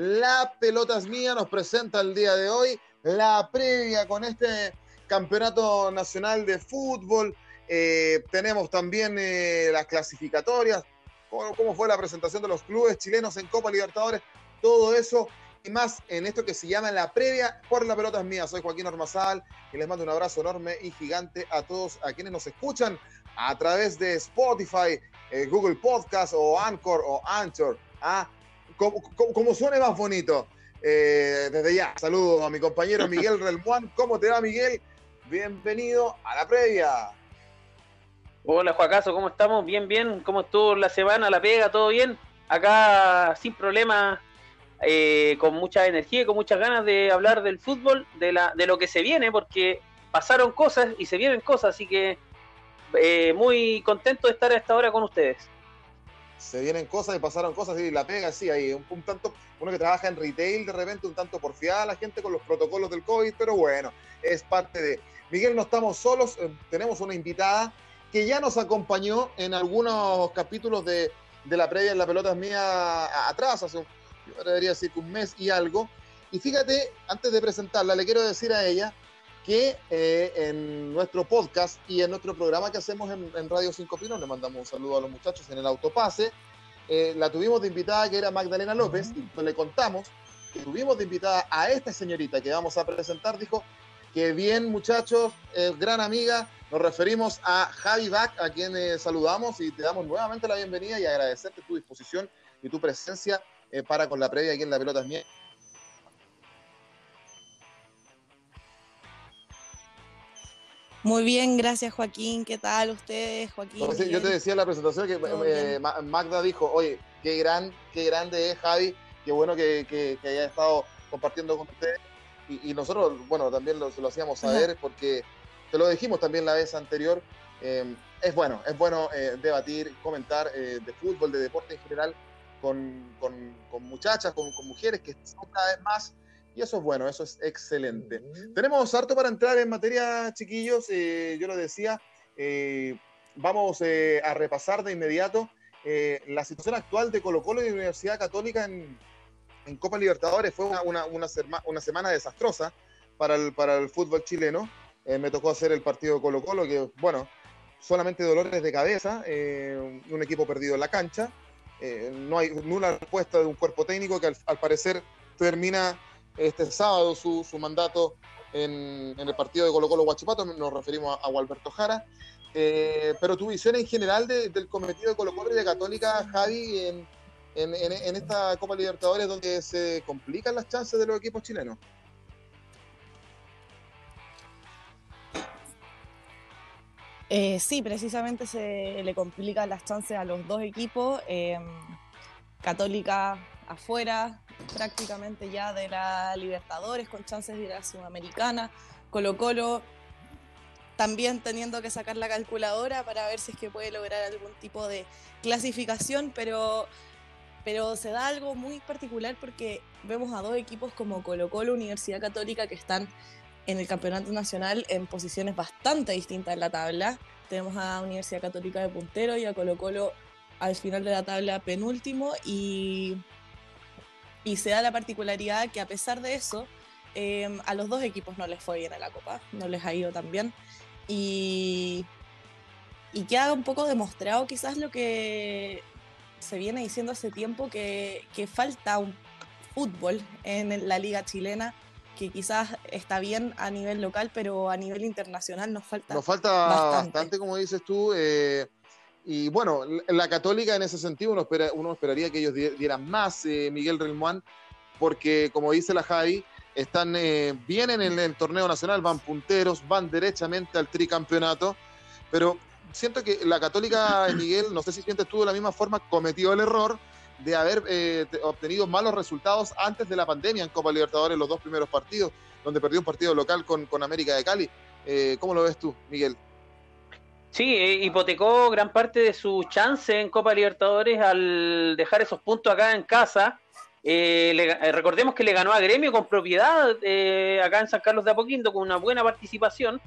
La pelota es mía nos presenta el día de hoy la previa con este campeonato nacional de fútbol. Eh, tenemos también eh, las clasificatorias, cómo, fue la presentación de los clubes chilenos en Copa Libertadores, todo eso y más en esto que se llama la previa por la pelota es mía. Soy Joaquín Ormazal y les mando un abrazo enorme y gigante a todos a quienes nos escuchan a través de Spotify, eh, Google Podcast o Anchor o Anchor. ¿ah? Como, como, como suene más bonito. Eh, desde ya, saludo a mi compañero Miguel Relmuán. ¿Cómo te va, Miguel? Bienvenido a la previa. Hola, Juacaso, ¿cómo estamos? Bien, bien. ¿Cómo estuvo la semana, la pega? ¿Todo bien? Acá sin problema, eh, con mucha energía y con muchas ganas de hablar del fútbol, de, la, de lo que se viene, porque pasaron cosas y se vienen cosas, así que eh, muy contento de estar a esta hora con ustedes. Se vienen cosas y pasaron cosas, y la pega, sí, hay un, un, tanto, uno que trabaja en retail de repente, un tanto porfiada la gente con los protocolos del COVID, pero bueno, es parte de. Miguel, no estamos solos, eh, tenemos una invitada que ya nos acompañó en algunos capítulos de, de la previa en La Pelota es Mía atrás, hace un, yo debería decir un mes y algo. Y fíjate, antes de presentarla, le quiero decir a ella que eh, en nuestro podcast y en nuestro programa que hacemos en, en Radio Cinco Pinos, le mandamos un saludo a los muchachos en el autopase, eh, la tuvimos de invitada que era Magdalena López, y pues le contamos que tuvimos de invitada a esta señorita que vamos a presentar, dijo que bien muchachos, eh, gran amiga, nos referimos a Javi Bach, a quien eh, saludamos y te damos nuevamente la bienvenida y agradecerte tu disposición y tu presencia eh, para con la previa aquí en La Pelota es Muy bien, gracias Joaquín. ¿Qué tal ustedes, Joaquín? Yo te decía en la presentación que eh, Magda dijo, oye, qué, gran, qué grande es Javi, qué bueno que, que, que haya estado compartiendo con ustedes. Y, y nosotros, bueno, también lo, lo hacíamos saber porque te lo dijimos también la vez anterior. Eh, es bueno, es bueno eh, debatir, comentar eh, de fútbol, de deporte en general, con, con, con muchachas, con, con, mujeres que son cada vez más, y eso es bueno, eso es excelente. Uh -huh. Tenemos harto para entrar en materia, chiquillos, eh, yo lo decía, eh, vamos eh, a repasar de inmediato la situación actual de Colo Colo y de la Universidad Católica en, en Copa Libertadores. Fue una, una, una, una, semana desastrosa para el, para el fútbol chileno. me tocó hacer el partido de Colo Colo, que bueno, solamente dolores de cabeza, un equipo perdido en la cancha. No hay nula respuesta de un cuerpo técnico que al, al parecer termina este sábado su, su mandato en, en, el partido de Colo Colo Guachipato, nos referimos a, a Gualberto Jara. Eh, pero tu visión en general de, del cometido de Colo Colo y de Católica, Javi, en, en, en, esta Copa Libertadores donde se complican las chances de los equipos chilenos. Eh, sí, precisamente se le complican las chances a los dos equipos. Eh, Católica afuera prácticamente ya de la Libertadores con chances de ir a Sudamericana. Colo Colo también teniendo que sacar la calculadora para ver si es que puede lograr algún tipo de clasificación, pero, pero se da algo muy particular porque vemos a dos equipos como Colo Colo, Universidad Católica, que están en el campeonato nacional en posiciones bastante distintas en la tabla. Tenemos a Universidad Católica de puntero y a Colo Colo al final de la tabla penúltimo y, y se da la particularidad que a pesar de eso, eh, a los dos equipos no les fue bien a la Copa, no les ha ido tan bien. Y, y queda un poco demostrado quizás lo que se viene diciendo hace tiempo, que, que falta un fútbol en la liga chilena que quizás está bien a nivel local, pero a nivel internacional nos falta. Nos falta bastante, bastante como dices tú. Eh, y bueno, la Católica en ese sentido uno, espera, uno esperaría que ellos dieran más, eh, Miguel Relmuán, porque como dice la Javi, están eh, bien en el, torneo nacional, van punteros, van derechamente al tricampeonato, pero siento que la Católica, Miguel, no sé si sientes tú de la misma forma, cometió el error de haber eh, obtenido malos resultados antes de la pandemia en Copa Libertadores, los dos primeros partidos, donde perdió un partido local con, con América de Cali. Eh, ¿Cómo lo ves tú, Miguel? Sí, eh, hipotecó gran parte de su chance en Copa Libertadores al dejar esos puntos acá en casa. recordemos que le ganó a Gremio con propiedad acá en San Carlos de Apoquindo con una buena participación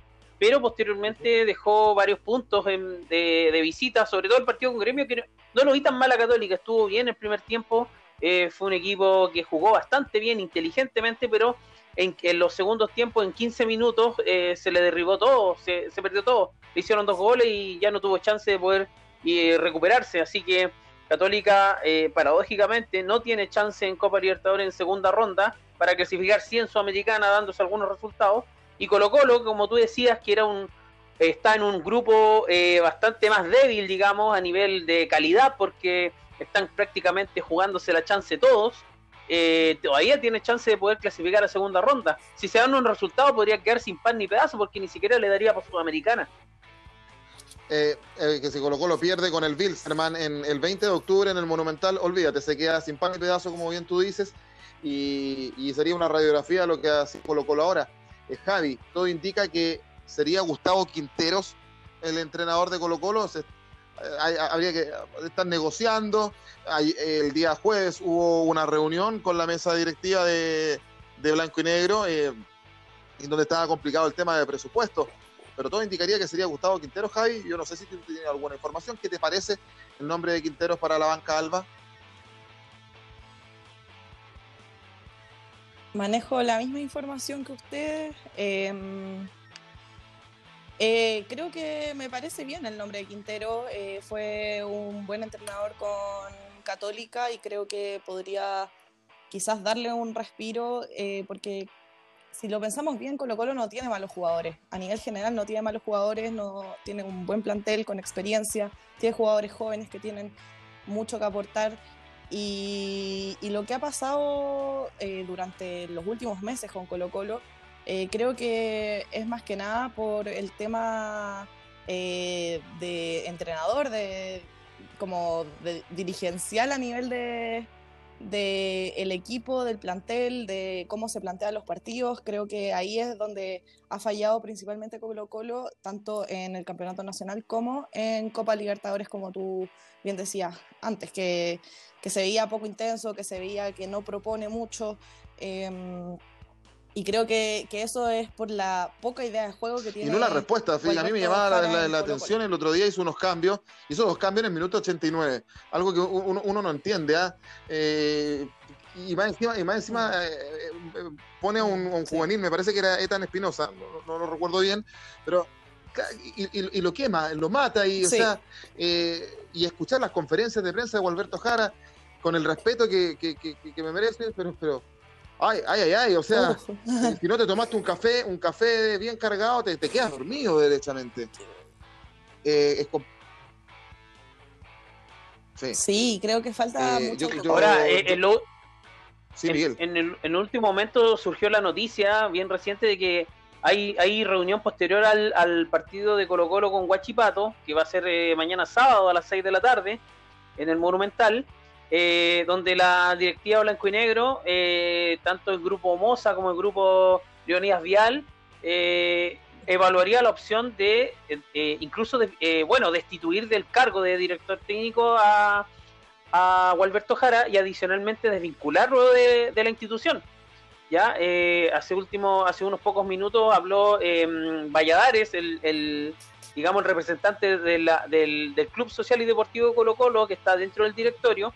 pero posteriormente dejó varios puntos de, visita, sobre todo el partido con Gremio, que no, lo vi tan mal a Católica, estuvo bien el primer tiempo, eh, fue un equipo que jugó bastante bien, inteligentemente, pero en, los segundos tiempos, en 15 minutos, eh, se le derribó todo, se, perdió todo, le hicieron dos goles y ya no tuvo chance de poder eh, recuperarse, así que Católica, paradójicamente, no tiene chance en Copa Libertadores en segunda ronda para clasificar 100 Sudamericana dándose algunos resultados, y Colo Colo, como tú decías, que era un está en un grupo eh, bastante más débil, digamos, a nivel de calidad, porque están prácticamente jugándose la chance todos. Eh, todavía tiene chance de poder clasificar a segunda ronda. Si se dan un resultado, podría quedar sin pan ni pedazo, porque ni siquiera le daría por Sudamericana. Eh, que si Colo Colo pierde con el Wilstermann en el 20 de octubre en el Monumental, olvídate, se queda sin pan ni pedazo, como bien tú dices, y, y sería una radiografía de lo que hace Colo Colo ahora. Eh, Javi, todo indica que sería Gustavo Quinteros el entrenador de Colo Colo. Eh, habría que estar negociando. el día jueves hubo una reunión con la mesa directiva de, Blanco y Negro, eh, en donde estaba complicado el tema de presupuesto. Pero todo indicaría que sería Gustavo Quinteros, Javi. Yo no sé si tú tienes alguna información. ¿Qué te parece el nombre de Quinteros para la banca Alba? manejo la misma información que ustedes. Em, eh, creo que me parece bien el nombre de Quintero. Eh, fue un buen entrenador con Católica y creo que podría quizás darle un respiro eh, porque si lo pensamos bien, Colo Colo no tiene malos jugadores. A nivel general no tiene malos jugadores, no tiene un buen plantel con experiencia, tiene jugadores jóvenes que tienen mucho que aportar. Y, lo que ha pasado eh, durante los últimos meses con Colo Colo, eh, creo que es más que nada por el tema eh, de entrenador, de como de, dirigencial a nivel de, de el equipo, del plantel, de cómo se plantean los partidos. Creo que ahí es donde ha fallado principalmente Colo Colo, tanto en el Campeonato Nacional como en Copa Libertadores, como tú bien decías antes, que, que se veía poco intenso, que se veía que no propone mucho. Em, y creo que, que, eso es por la poca idea de juego que tiene. Y no la respuesta, a mí me llamaba la, atención el otro día, hizo unos cambios, hizo dos cambios en el minuto 89, algo que uno, no entiende, ¿ah? ¿eh? y más encima, y más encima eh, eh, pone a un, juvenil, me parece que era Etan Espinosa, no, lo recuerdo bien, pero y, lo quema, lo mata, y, o sea, eh, y escuchar las conferencias de prensa de Gualberto Jara con el respeto que, que, que me merece, pero, pero Ay, ay, ay, o sea, si no te tomaste un café, un café bien cargado, te, te quedas dormido derechamente. Eh, sí. sí. creo que falta eh, mucho. Ahora, eh, en, el, último momento surgió la noticia bien reciente de que hay, hay reunión posterior al, al partido de Colo Colo con Guachipato, que va a ser mañana sábado a las 6 de la tarde en el Monumental eh, donde la directiva blanco y negro, eh, tanto el grupo Moza como el grupo Leonidas Vial, eh, evaluaría la opción de incluso de, bueno destituir del cargo de director técnico a, a Gualberto Jara y adicionalmente desvincularlo de, la institución. Ya hace último, hace unos pocos minutos habló Valladares, el, digamos el representante del, del, Club Social y Deportivo Colo Colo, que está dentro del directorio,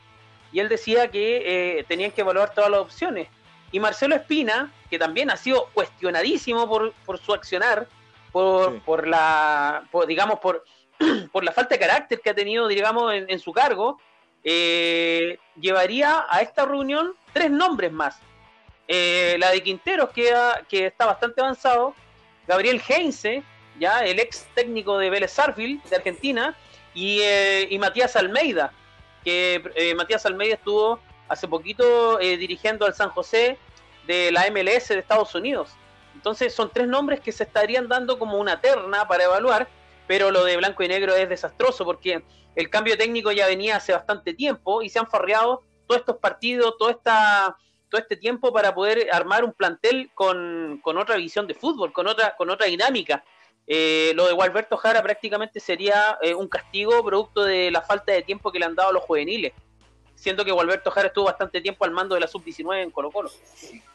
y él decía que eh, tenían que evaluar todas las opciones. Y Marcelo Espina, que también ha sido cuestionadísimo por, por su accionar, por, por la, digamos, por, por la falta de carácter que ha tenido, digamos, en, su cargo, eh, llevaría a esta reunión tres nombres más. Eh, la de Quinteros, que, que está bastante avanzado, Gabriel Heinze, ya el ex técnico de Vélez Sarfield, de Argentina, y, y Matías Almeida, que eh, Matías Almeida estuvo hace poquito eh, dirigiendo al San José de la MLS de Estados Unidos. Entonces son tres nombres que se estarían dando como una terna para evaluar, pero lo de blanco y negro es desastroso porque el cambio técnico ya venía hace bastante tiempo y se han farreado todos estos partidos, toda esta, todo este tiempo para poder armar un plantel con, con otra visión de fútbol, con otra, con otra dinámica. Eh, lo de Gualberto Jara prácticamente sería eh, un castigo producto de la falta de tiempo que le han dado a los juveniles. Siento que Gualberto Jara estuvo bastante tiempo al mando de la sub-19 en Colo Colo.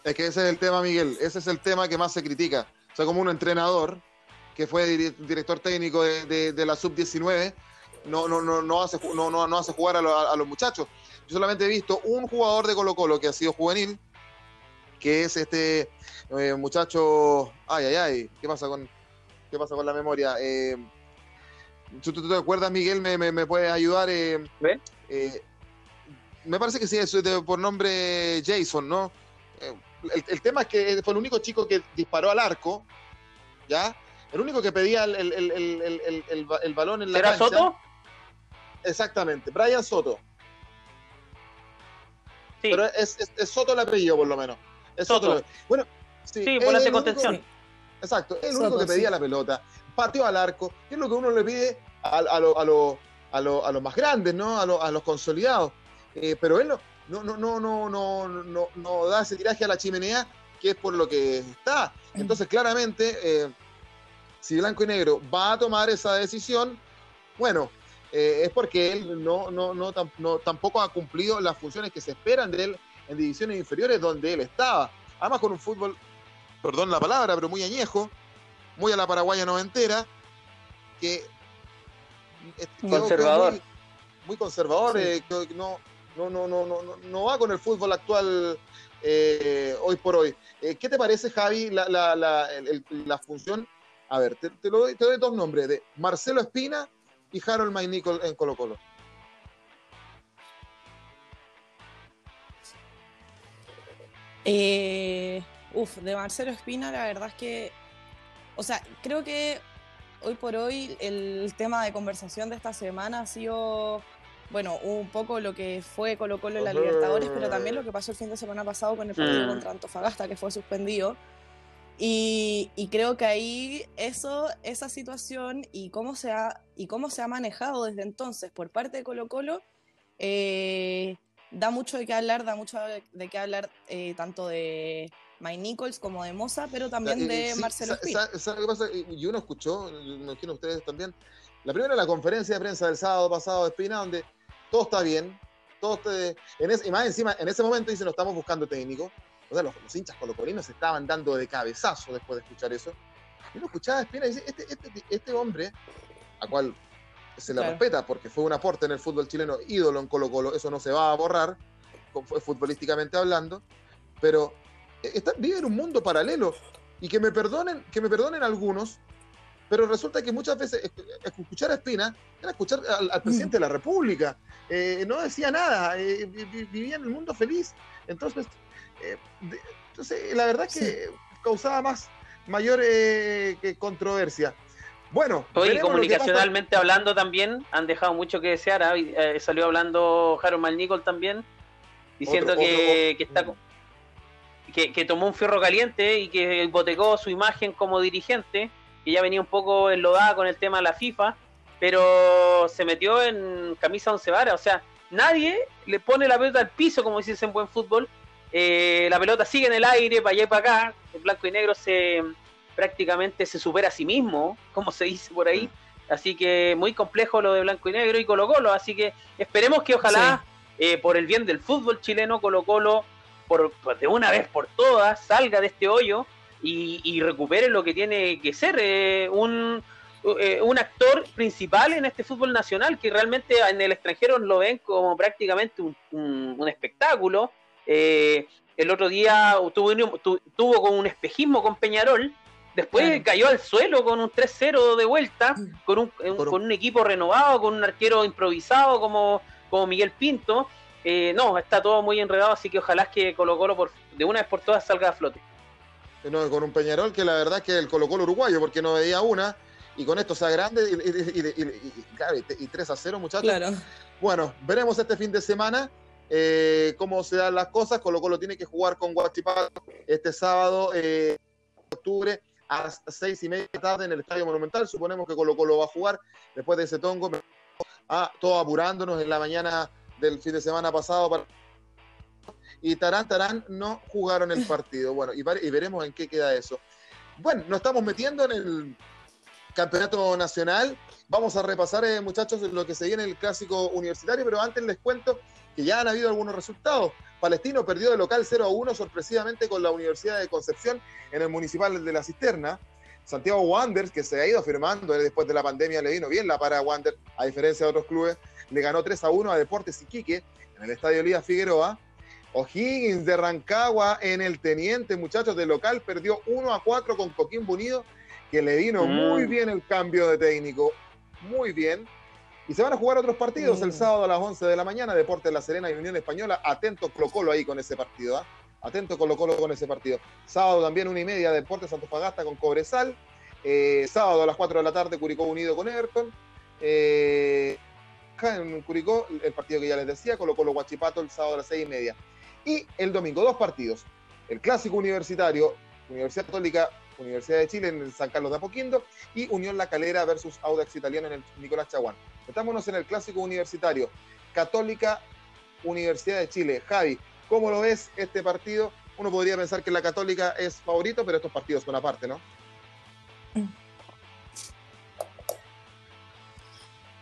Es que ese es el tema, Miguel. Ese es el tema que más se critica. O sea, como un entrenador que fue director técnico de, la sub-19, no, no, no, no, hace, no, no, hace jugar a, los muchachos. Yo solamente he visto un jugador de Colo Colo que ha sido juvenil, que es este eh, muchacho... Ay, ay, ay, ¿qué pasa con, qué pasa con la memoria? Eh, ¿tú, te acuerdas, Miguel? ¿Me, me, puedes ayudar? Eh, eh, me parece que sí, es por nombre Jason, ¿no? El, el, tema es que fue el único chico que disparó al arco, ¿ya? El único que pedía el, el balón en la ¿Era Soto? Exactamente, Brian Soto. Sí. Pero es, Soto el apellido, por lo menos. Es Soto. Bueno, sí, sí por contención. Exacto, es el único que pedía la pelota, pateó al arco, que es lo que uno le pide a, a, lo, a, lo, a, lo, a los más grandes, ¿no? A, a los consolidados. Eh, pero él no, no, no, no, no, no, no, no da ese tiraje a la chimenea, que es por lo que está. Entonces, claramente, eh, si Blanco y Negro va a tomar esa decisión, bueno, eh, es porque él no, no, no, tampoco ha cumplido las funciones que se esperan de él en divisiones inferiores donde él estaba. Además con un fútbol, perdón la palabra, pero muy añejo, muy a la paraguaya noventera, que conservador. Muy, conservador, eh, que no, no, no, no, no, no va con el fútbol actual eh, hoy por hoy. ¿Qué te parece, Javi, la, la, la, la función a ver, te, lo doy, te doy dos nombres, de Marcelo Espina y Harold Maynicol en Colo Colo. Eh, uf, de Marcelo Espina, la verdad es que, o sea, creo que hoy por hoy el tema de conversación de esta semana ha sido, bueno, un poco lo que fue Colo Colo en la Libertadores, pero también lo que pasó el fin de semana pasado con el partido mm. contra Antofagasta, que fue suspendido. Y, creo que ahí eso, esa situación y cómo, se ha, y cómo se ha manejado desde entonces por parte de Colo Colo eh, da mucho de qué hablar, da mucho de qué hablar eh, tanto de Mike Nichols como de Moza, pero también de Marcelo Espina. ¿Sabe qué pasa? Y uno escuchó, me imagino ustedes también, la primera la conferencia de prensa del sábado pasado de Espina, donde todo está bien, todo y más encima, en ese momento dice, no estamos buscando técnico, los, hinchas colocolinos se estaban dando de cabezazo después de escuchar eso. Y uno escuchaba a Espina y dice, este, este, este, hombre, a cual se le respeta porque fue un aporte en el fútbol chileno, ídolo en Colo Colo, eso no se va a borrar, futbolísticamente hablando, pero está, vive en un mundo paralelo. Y que me perdonen, que me perdonen algunos, pero resulta que muchas veces escuchar a Espina era escuchar al, presidente de la República. Eh, no decía nada, eh, vivía en el mundo feliz. Entonces, eh, entonces, la verdad que causaba más, mayor eh, controversia. Bueno, hoy comunicacionalmente hablando también han dejado mucho que desear. ¿ah? Eh, salió hablando Harold Malnicol también, diciendo que, está que, tomó un fierro caliente y que hipotecó su imagen como dirigente, que ya venía un poco enlodada con el tema de la FIFA, pero se metió en camisa once varas. O sea, nadie le pone la pelota al piso, como dices en buen fútbol, eh, la pelota sigue en el aire, para allá y para acá. El blanco y negro se prácticamente se supera a sí mismo, como se dice por ahí. Así que muy complejo lo de blanco y negro y Colo Colo. Así que esperemos que ojalá, eh, por el bien del fútbol chileno, Colo Colo, por, de una vez por todas, salga de este hoyo y, recupere lo que tiene que ser eh, un, un actor principal en este fútbol nacional, que realmente en el extranjero lo ven como prácticamente un, un espectáculo eh, el otro día tuvo, tuvo con un espejismo con Peñarol, después cayó al suelo con un 3-0 de vuelta, mm. con un, con un equipo renovado, con un arquero improvisado como, como Miguel Pinto. Eh, no, está todo muy enredado, así que ojalá que Colo Colo por, de una vez por todas salga a flote. No, con un Peñarol que la verdad es que el Colo Colo uruguayo, porque no veía una, y con esto sea grande, y, y, 3 a 0, muchachos. Bueno, veremos este fin de semana. Eh, cómo se dan las cosas. Colo Colo tiene que jugar con Guachipato este sábado, eh, octubre, a las seis y media de la tarde en el Estadio Monumental. Suponemos que Colo Colo va a jugar después de ese tongo. Ah, todo apurándonos en la mañana del fin de semana pasado para y Tarán Tarán no jugaron el partido. Bueno, y, veremos en qué queda eso. Bueno, nos estamos metiendo en el campeonato nacional. Vamos a repasar, eh, muchachos, lo que se viene en el clásico universitario, pero antes les cuento que ya han habido algunos resultados. Palestino perdió de local 0 a 1 sorpresivamente con la Universidad de Concepción en el Municipal de la Cisterna. Santiago Wanderers, que se ha ido firmando después de la pandemia, le vino bien la para Wander, a diferencia de otros clubes, le ganó 3 a 1 a Deportes Iquique en el Estadio Lía Figueroa. O'Higgins de Rancagua en el Teniente, muchachos, de local, perdió 1 a 4 con Coquimbo Unido, que le vino mm. muy bien el cambio de técnico, muy bien. Y se van a jugar otros partidos el mm. sábado a las 11 de la mañana, Deportes La Serena y Unión Española. Atento Colo Colo ahí con ese partido, ¿ah? Atento Colo Colo con ese partido. Sábado también una y media, Deportes Fagasta con Cobresal. Eh, sábado a las 4 de la tarde, Curicó Unido con Everton. Eh, en Curicó, el partido que ya les decía, Colo Colo Guachipato el sábado a las 6 y media. Y el domingo, dos partidos. El clásico universitario, Universidad Católica, Universidad de Chile en San Carlos de Apoquindo y Unión La Calera versus Audax Italiano en el Nicolás Chaguán. Metámonos en el clásico universitario, Católica, Universidad de Chile. Javi, ¿cómo lo ves este partido? Uno podría pensar que la Católica es favorito, pero estos partidos son aparte, ¿no?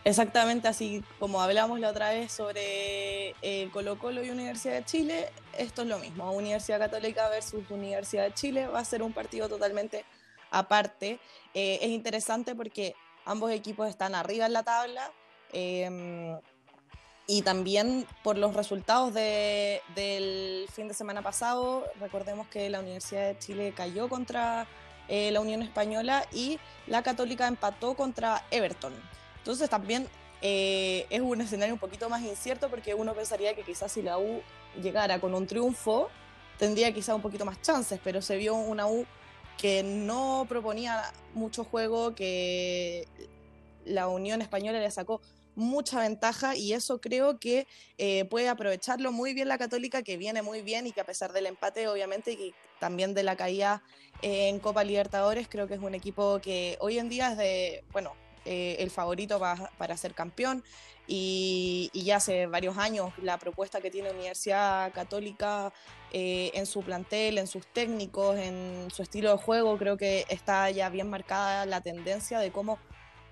Exactamente así como hablamos la otra vez sobre eh, Colo Colo y Universidad de Chile, esto es lo mismo. Universidad Católica versus Universidad de Chile va a ser un partido totalmente aparte. Eh, es interesante porque ambos equipos están arriba en la tabla em, y también por los resultados del fin de semana pasado, recordemos que la Universidad de Chile cayó contra eh, la Unión Española y la Católica empató contra Everton. Entonces también eh, es un escenario un poquito más incierto porque uno pensaría que quizás si la U llegara con un triunfo, tendría quizás un poquito más chances, pero se vio una U que no proponía mucho juego, que la Unión Española le sacó mucha ventaja y eso creo que eh, puede aprovecharlo muy bien la Católica, que viene muy bien y que a pesar del empate, obviamente, y también de la caída en Copa Libertadores, creo que es un equipo que hoy en día es de, bueno, eh, el favorito para ser campeón y, ya hace varios años la propuesta que tiene Universidad Católica eh, en su plantel, en sus técnicos, en su estilo de juego, creo que está ya bien marcada la tendencia de cómo,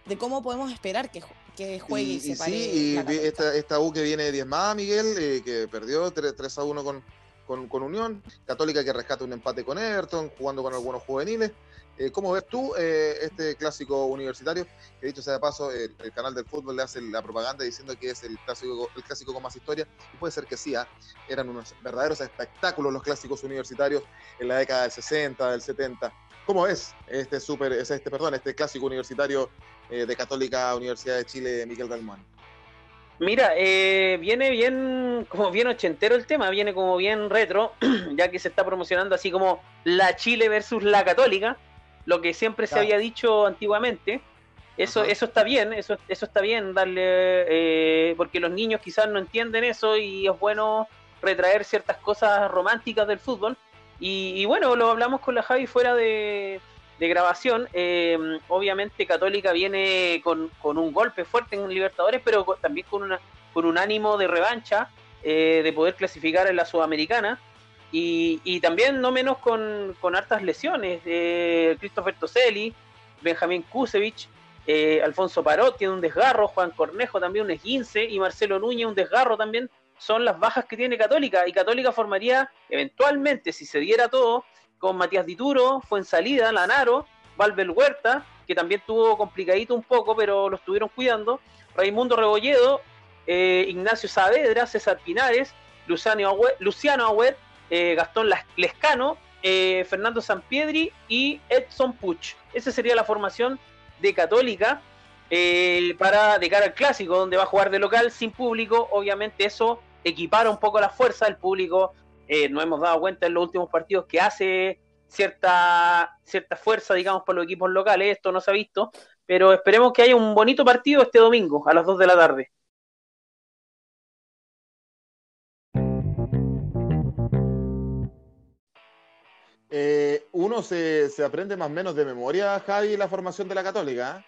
de cómo podemos esperar que, que juegue y, se pare. Sí, y esta, esta, U que viene diezmada, Miguel, eh, que perdió 3, 3 a 1 con, con, con, Unión, Católica que rescata un empate con Everton, jugando con algunos juveniles. Eh, ¿Cómo ves tú eh, este clásico universitario? Que dicho sea de paso, el, canal del fútbol le hace la propaganda diciendo que es el clásico, el clásico con más historia. Y puede ser que sí, ¿ah? eran unos verdaderos espectáculos los clásicos universitarios en la década del 60, del 70. ¿Cómo ves este super, este, perdón, este clásico universitario eh, de Católica Universidad de Chile, Miguel Galmán? Mira, viene bien, como bien ochentero el tema, viene como bien retro, ya que se está promocionando así como la Chile versus la Católica lo que siempre se había dicho antiguamente. Eso, eso está bien, eso, eso está bien darle, eh, porque los niños quizás no entienden eso y es bueno retraer ciertas cosas románticas del fútbol. Y, bueno, lo hablamos con la Javi fuera de, grabación. Em, obviamente Católica viene con, un golpe fuerte en Libertadores, pero también con, una, con un ánimo de revancha, eh, de poder clasificar en la Sudamericana. Y, también no menos con, hartas lesiones. Eh, Christopher Toselli, Benjamín Kusevich, eh, Alfonso Parot tiene un desgarro, Juan Cornejo también un esguince y Marcelo Núñez un desgarro también. Son las bajas que tiene Católica y Católica formaría eventualmente, si se diera todo, con Matías Dituro, Fuensalida, Lanaro, Valvel Huerta, que también tuvo complicadito un poco, pero lo estuvieron cuidando, Raimundo Rebolledo, eh, Ignacio Saavedra, César Pinares, Luciano Agüet, eh, Gastón Lescano, eh, Fernando Sampiedri y Edson Puch. Esa sería la formación de Católica para de cara al clásico, donde va a jugar de local sin público. Obviamente eso equipara un poco la fuerza. El público no hemos dado cuenta en los últimos partidos que hace cierta, cierta fuerza, digamos, por los equipos locales. Esto no se ha visto, pero esperemos que haya un bonito partido este domingo a las 2 de la tarde. Eh, uno se, aprende más o menos de memoria, Javi, la formación de la Católica.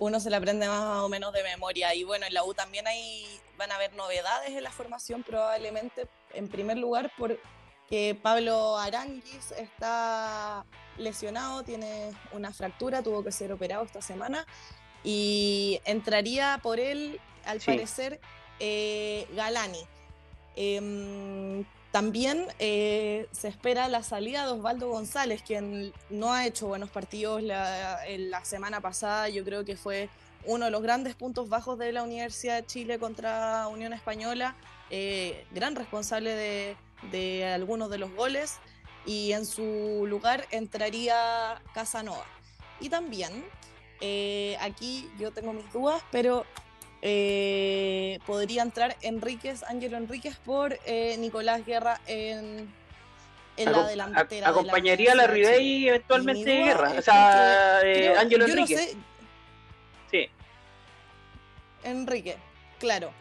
Uno se la aprende más o menos de memoria. Y bueno, en la U también hay, van a haber novedades en la formación probablemente, en primer lugar, porque Pablo Aranguis está lesionado, tiene una fractura, tuvo que ser operado esta semana y entraría por él, al parecer, eh, Galani. Em, también eh, se espera la salida de Osvaldo González, quien no ha hecho buenos partidos la, la, semana pasada. Yo creo que fue uno de los grandes puntos bajos de la Universidad de Chile contra Unión Española, eh, gran responsable de, algunos de los goles. Y en su lugar entraría Casanova. Y también, eh, aquí yo tengo mis dudas, pero eh, podría entrar Enríquez, Ángelo Enríquez por eh, Nicolás Guerra en, en la delantera. acompañaría a la, Ribey eventualmente Guerra, o sea, eh, Ángelo Enríquez. sí. Enrique, claro.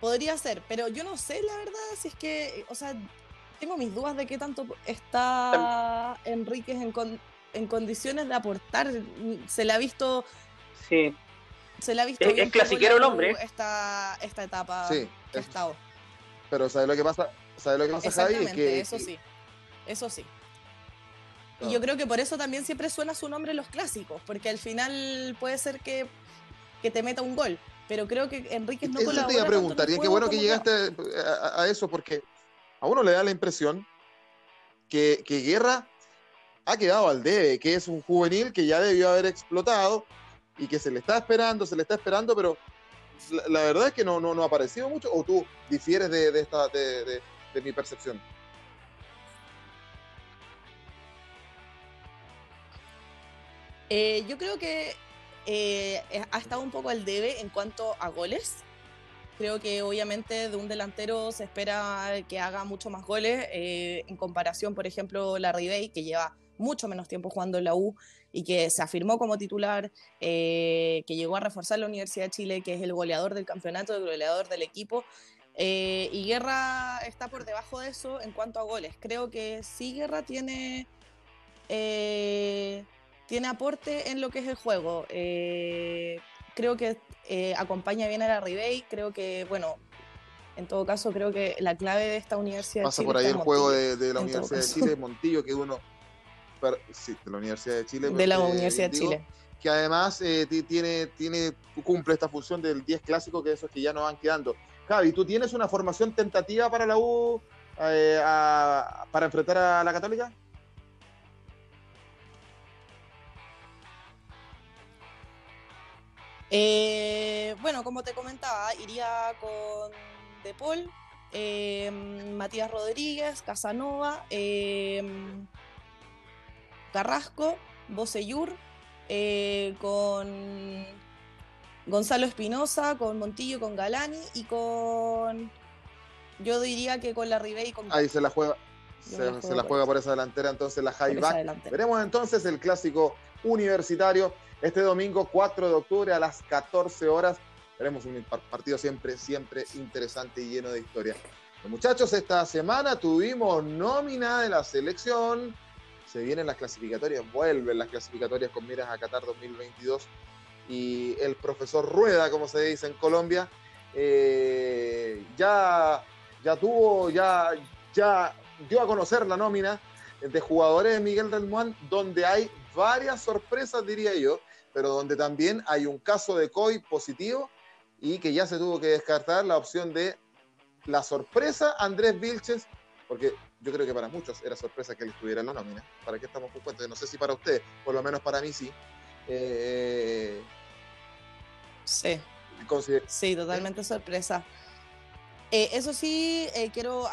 Podría ser, pero yo no sé la verdad si es que, o sea, tengo mis dudas de qué tanto está Enríquez en, en condiciones de aportar. Se le ha visto sí se le ha visto es, bien clasiquero el hombre. Esta, esta etapa que ha estado. Pero ¿sabes lo que pasa? ¿Sabes lo que pasa, Javi? Es que, eso sí. Eso sí. Y yo creo que por eso también siempre suena su nombre en los clásicos, porque al final puede ser que, que te meta un gol. Pero creo que Enrique no eso te iba a preguntar, y qué bueno que llegaste a, eso, porque a uno le da la impresión que, que Guerra ha quedado al debe, que es un juvenil que ya debió haber explotado, y que se le está esperando, se le está esperando, pero la, verdad es que no, no, no, ha aparecido mucho, o tú difieres de, de esta, de, de, mi percepción. Eh, yo creo que eh, ha estado un poco al debe en cuanto a goles. Creo que obviamente de un delantero se espera que haga mucho más goles eh, en comparación, por ejemplo, la Ribey, que lleva mucho menos tiempo jugando en la U y que se afirmó como titular, eh, que llegó a reforzar la Universidad de Chile, que es el goleador del campeonato, el goleador del equipo. Eh, y Guerra está por debajo de eso en cuanto a goles. Creo que sí Guerra tiene, eh, tiene aporte en lo que es el juego. creo que acompaña bien a la Ribey. Creo que, bueno, en todo caso, creo que la clave de esta Universidad Pasa de Chile. Pasa por ahí el juego de, la Universidad de Chile, Montillo, que uno sí, de la Universidad de Chile. De la Universidad de Chile. Que además eh, tiene, tiene, cumple esta función del 10 clásico, que esos que ya no van quedando. Javi, ¿tú tienes una formación tentativa para la U eh, para enfrentar a la Católica? Eh, bueno, como te comentaba, iría con De Paul, Matías Rodríguez, Casanova, Carrasco, Bocellur, eh, con Gonzalo Espinosa, con Montillo, con Galani y con. Yo diría que con la Ribey y con. Ahí se la juega. Se, la, juega por esa delantera, entonces la high Veremos entonces el clásico universitario este domingo 4 de octubre a las 14 horas. Veremos un partido siempre, siempre interesante y lleno de historia. muchachos, esta semana tuvimos nómina de la selección se vienen las clasificatorias, vuelven las clasificatorias con miras a Qatar 2022 y el profesor Rueda, como se dice en Colombia, eh, ya, ya tuvo, ya, ya dio a conocer la nómina de jugadores de Miguel del donde hay varias sorpresas, diría yo, pero donde también hay un caso de COVID positivo y que ya se tuvo que descartar la opción de la sorpresa Andrés Vilches, porque yo creo que para muchos era sorpresa que él estuviera en la nómina. ¿Para qué estamos con cuenta? No sé si para usted, por lo menos para mí sí. Eh, sí. Sí, totalmente sorpresa. Eh, eso sí, eh, quiero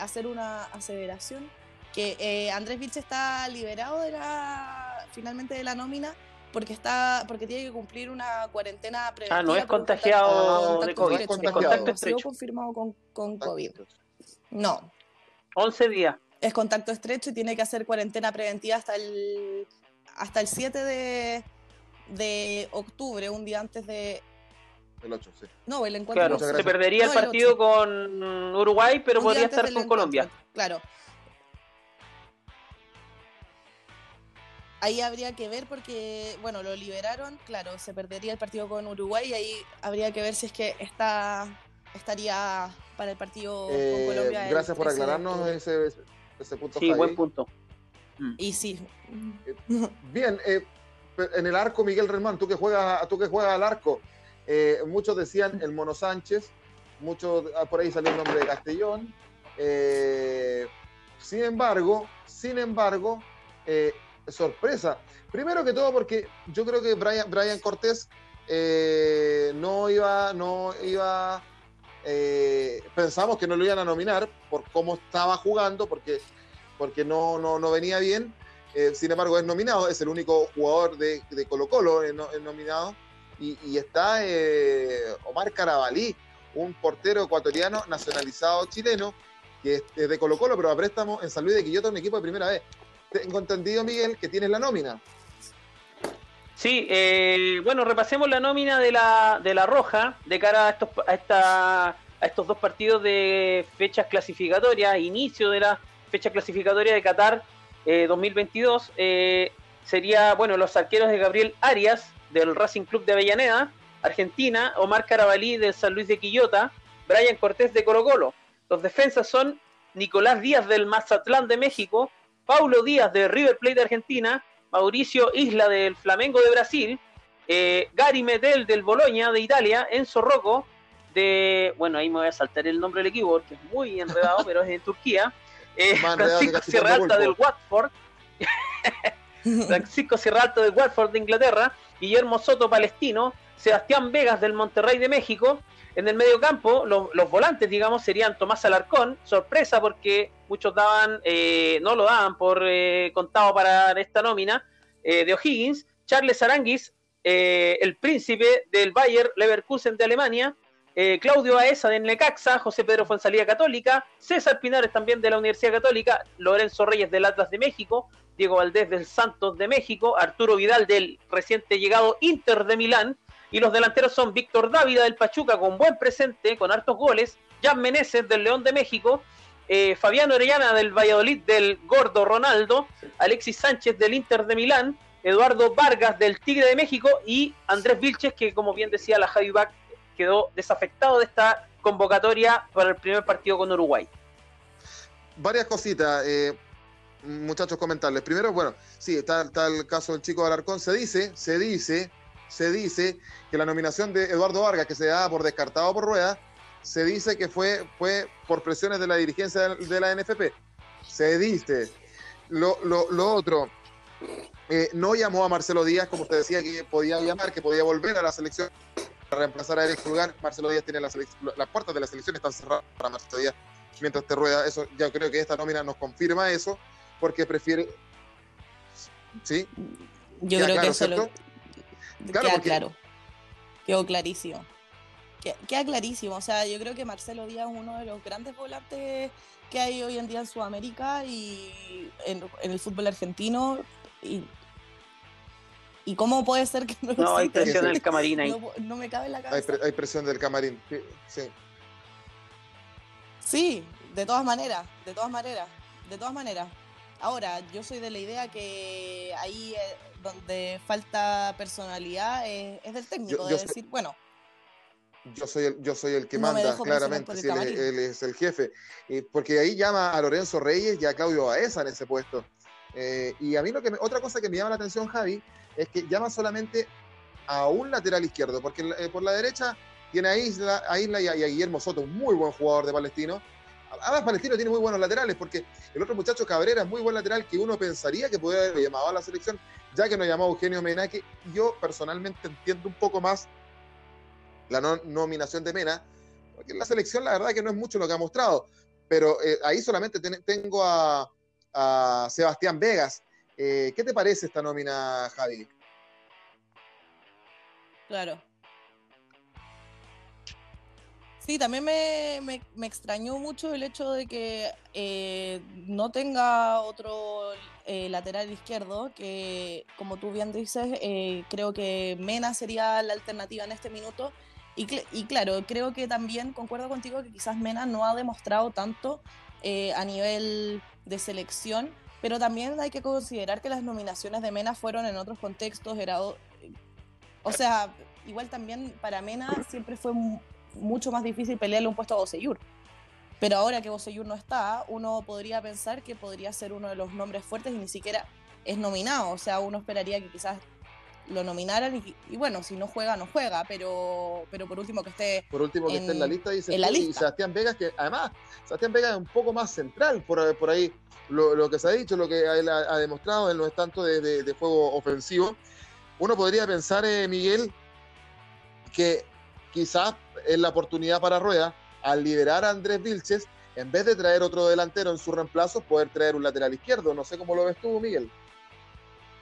hacer una aseveración, que Andrés Vilche está liberado de la, finalmente de la nómina porque está porque tiene que cumplir una cuarentena preventiva. Ah, no es contagiado de COVID, es contacto estrecho. confirmado con, con COVID. No, 11 días. Es contacto estrecho y tiene que hacer cuarentena preventiva hasta el, hasta el 7 de, de octubre, un día antes de, el 8, sí. No, el encuentro. Claro, se perdería el partido con Uruguay, pero podría estar con Colombia. Claro. ahí habría que ver porque, bueno, lo liberaron, claro, se perdería el partido con Uruguay y ahí habría que ver si es que está, estaría para el partido con Eh, Colombia. el gracias por 13 de aclararnos ese, ese punto. Sí, buen punto. Mm. Y sí. Bien, eh, en el arco, Miguel Remán, tú que juegas, tú que juegas al arco, eh, muchos decían el Mono Sánchez, muchos ah, por ahí salió el nombre de Castellón. eh, sin embargo, sin embargo, eh, sorpresa. Primero que todo, porque yo creo que Brian, Brian Cortés eh, no iba, no iba. Eh, pensamos que no lo iban a nominar por cómo estaba jugando, porque, porque no, no, no venía bien. Eh, sin embargo, es nominado, es el único jugador de, de Colo Colo nominado. Y, está eh, Omar Carabalí, un portero ecuatoriano nacionalizado chileno, que es de Colo Colo, pero a préstamo en San Luis de Quillota, un equipo de primera vez. Tengo entendido, Miguel, que tienes la nómina. Sí, eh, bueno, repasemos la nómina de la, de la Roja de cara a estos, a, esta, a estos dos partidos de fechas clasificatorias, inicio de la fecha clasificatoria de Qatar eh, 2022. Eh, sería, bueno, los arqueros de Gabriel Arias, del Racing Club de Avellaneda, Argentina, Omar Carabalí, del San Luis de Quillota, Brian Cortés de Colo Colo. Los defensas son Nicolás Díaz del Mazatlán de México, Paulo Díaz de River Plate de Argentina, Mauricio Isla del Flamengo de Brasil, eh, Gary Medel del Boloña de Italia, Enzo Rocco de, bueno, ahí me voy a saltar el nombre del equipo porque es muy enredado, pero es en Turquía, eh, Francisco Sierra Alta del Watford, Francisco Sierra Alta del Watford de Inglaterra, Guillermo Soto palestino, Sebastián Vegas del Monterrey de México. En el medio campo, los, volantes, digamos, serían Tomás Alarcón, sorpresa porque muchos daban, eh, no lo daban por eh, contado para esta nómina, eh, de O'Higgins, Charles Aranguis, eh, el príncipe del Bayer Leverkusen de Alemania, eh, Claudio Aesa de Necaxa, José Pedro Fuensalía Católica, César Pinares también de la Universidad Católica, Lorenzo Reyes del Atlas de México, Diego Valdés del Santos de México, Arturo Vidal del reciente llegado Inter de Milán, y los delanteros son Víctor Dávila del Pachuca con buen presente, con hartos goles, Jan Meneses del León de México, eh, Fabián Orellana del Valladolid del Gordo Ronaldo, Alexis Sánchez del Inter de Milán, Eduardo Vargas del Tigre de México y Andrés Vilches, que como bien decía la Javi Back, quedó desafectado de esta convocatoria para el primer partido con Uruguay. Varias cositas, eh, muchachos, comentarles. Primero, bueno, sí, está, está el caso del chico de Alarcón. Se dice, se dice, se dice que la nominación de Eduardo Vargas, que se da por descartado por rueda, se dice que fue, fue por presiones de la dirigencia de la NFP. Se dice. Lo, lo, lo otro, eh, no llamó a Marcelo Díaz, como usted decía, que podía llamar, que podía volver a la selección para reemplazar a Eric Fulgar. Marcelo Díaz tiene la las puertas de la selección están cerradas para Marcelo Díaz mientras te rueda. Eso, ya creo que esta nómina nos confirma eso, porque prefiere. ¿Sí? Yo Queda creo claro, que eso. Claro, queda porque- claro. Quedó clarísimo. Que- Queda clarísimo. O sea, yo creo que Marcelo Díaz es uno de los grandes volantes que hay hoy en día en Sudamérica y en, en el fútbol argentino. Y, y cómo puede ser que no lo No, hay presión en el camarín ahí. No, no me cabe en la Hay, cabeza. pre- hay presión del camarín. Sí, sí. Sí, de todas maneras, de todas maneras, de todas maneras. Ahora, yo soy de la idea que ahí eh, donde falta personalidad es del técnico, Yo- de soy- decir, bueno, Yo soy el, yo soy el que No manda, claramente, si él, es- camarín. él es el jefe. Eh, porque ahí llama a Lorenzo Reyes y a Claudio Baeza en ese puesto. Eh, y a mí lo que me- otra cosa que me llama la atención, Javi, es que llama solamente a un lateral izquierdo, porque eh, por la derecha tiene a Isla, a Isla y, a, y a Guillermo Soto, un muy buen jugador de Palestino. Además, Palestino tiene muy buenos laterales, porque el otro muchacho Cabrera es muy buen lateral que uno pensaría que podría haber llamado a la selección, ya que nos llamó Eugenio Mena, que yo personalmente entiendo un poco más la no- nominación de Mena, porque en la selección la verdad que no es mucho lo que ha mostrado, pero eh, ahí solamente ten- tengo a, a Sebastián Vegas. Eh, ¿Qué te parece esta nómina, Javi? claro. Sí, también me, me- me extrañó mucho el hecho de que eh, no tenga otro eh, lateral izquierdo, que como tú bien dices, eh, creo que Mena sería la alternativa en este minuto. Y, y claro, creo que también concuerdo contigo que quizás Mena no ha demostrado tanto eh, a nivel de selección pero también hay que considerar que las nominaciones de Mena fueron en otros contextos, era, o sea, igual también para Mena siempre fue mucho más difícil pelearle un puesto a Boseyur. Pero ahora que Boseyur no está, uno podría pensar que podría ser uno de los nombres fuertes y ni siquiera es nominado. O sea, uno esperaría que quizás lo nominaran y, bueno, si no juega, no juega, pero, pero por último que esté. Por último que esté en la lista, dice y Sebastián Vegas, que además, Sebastián Vegas es un poco más central por, por ahí. Lo, que se ha dicho, lo que él ha, demostrado, él no es tanto de, juego ofensivo. Uno podría pensar, eh, Miguel, que quizás es la oportunidad para Rueda, al liberar a Andrés Vilches, en vez de traer otro delantero en su reemplazo, poder traer un lateral izquierdo. No sé cómo lo ves tú, Miguel.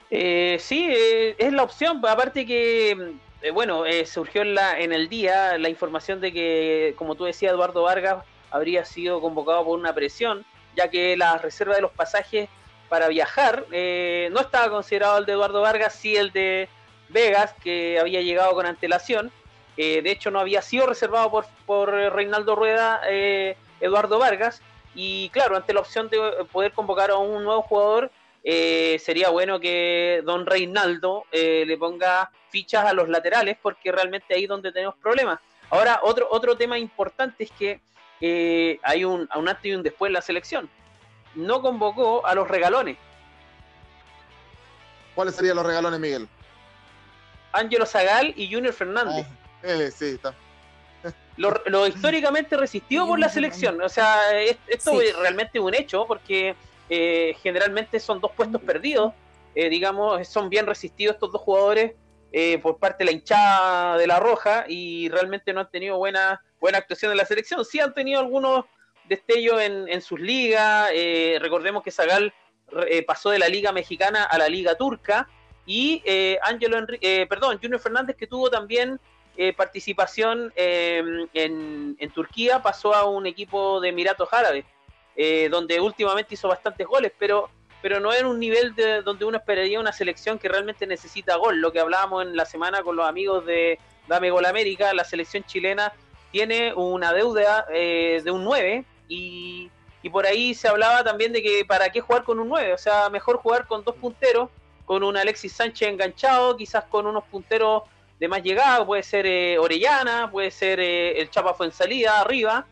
Eh, sí, eh, es la opción. Aparte que, eh, bueno, eh, surgió en, la, en el día la información de que, como tú decías, Eduardo Vargas habría sido convocado por una presión, ya que la reserva de los pasajes para viajar no estaba considerado el de Eduardo Vargas, sí el de Vegas, que había llegado con antelación. De hecho, no había sido reservado por, por Reinaldo Rueda Eduardo Vargas. Y claro, ante la opción de poder convocar a un nuevo jugador, eh, sería bueno que don Reinaldo eh, le ponga fichas a los laterales, porque realmente ahí es donde tenemos problemas. Ahora, otro, otro tema importante es que eh, hay un, un antes y un después en la selección. No convocó a los regalones. ¿Cuáles serían los regalones, Miguel? Ángelo Zagal y Junior Fernández. Ah, sí, está. Lo, históricamente resistido por la selección. O sea, esto es realmente un hecho, porque eh, generalmente son dos puestos perdidos. Eh, digamos, son bien resistidos estos dos jugadores eh, por parte de la hinchada de la Roja y realmente no han tenido buena, buena actuación en la selección. Sí han tenido algunos destellos en, en sus ligas. recordemos que Zagal pasó de la Liga Mexicana a la Liga Turca y Ángelo perdón, Junior Fernández que tuvo también eh, participación em, en, en, Turquía, pasó a un equipo de Emiratos Árabes, eh, donde últimamente hizo bastantes goles, pero, pero no en un nivel de, donde uno esperaría una selección que realmente necesita gol. Lo que hablábamos en la semana con los amigos de Dame Gol América, la selección chilena tiene una deuda eh, de un 9 y, y por ahí se hablaba también de que para qué jugar con un 9, o sea, mejor jugar con dos punteros, con un Alexis Sánchez enganchado, quizás con unos punteros de más llegada, puede ser eh, Orellana, puede ser eh, el Chapa fue en salida arriba,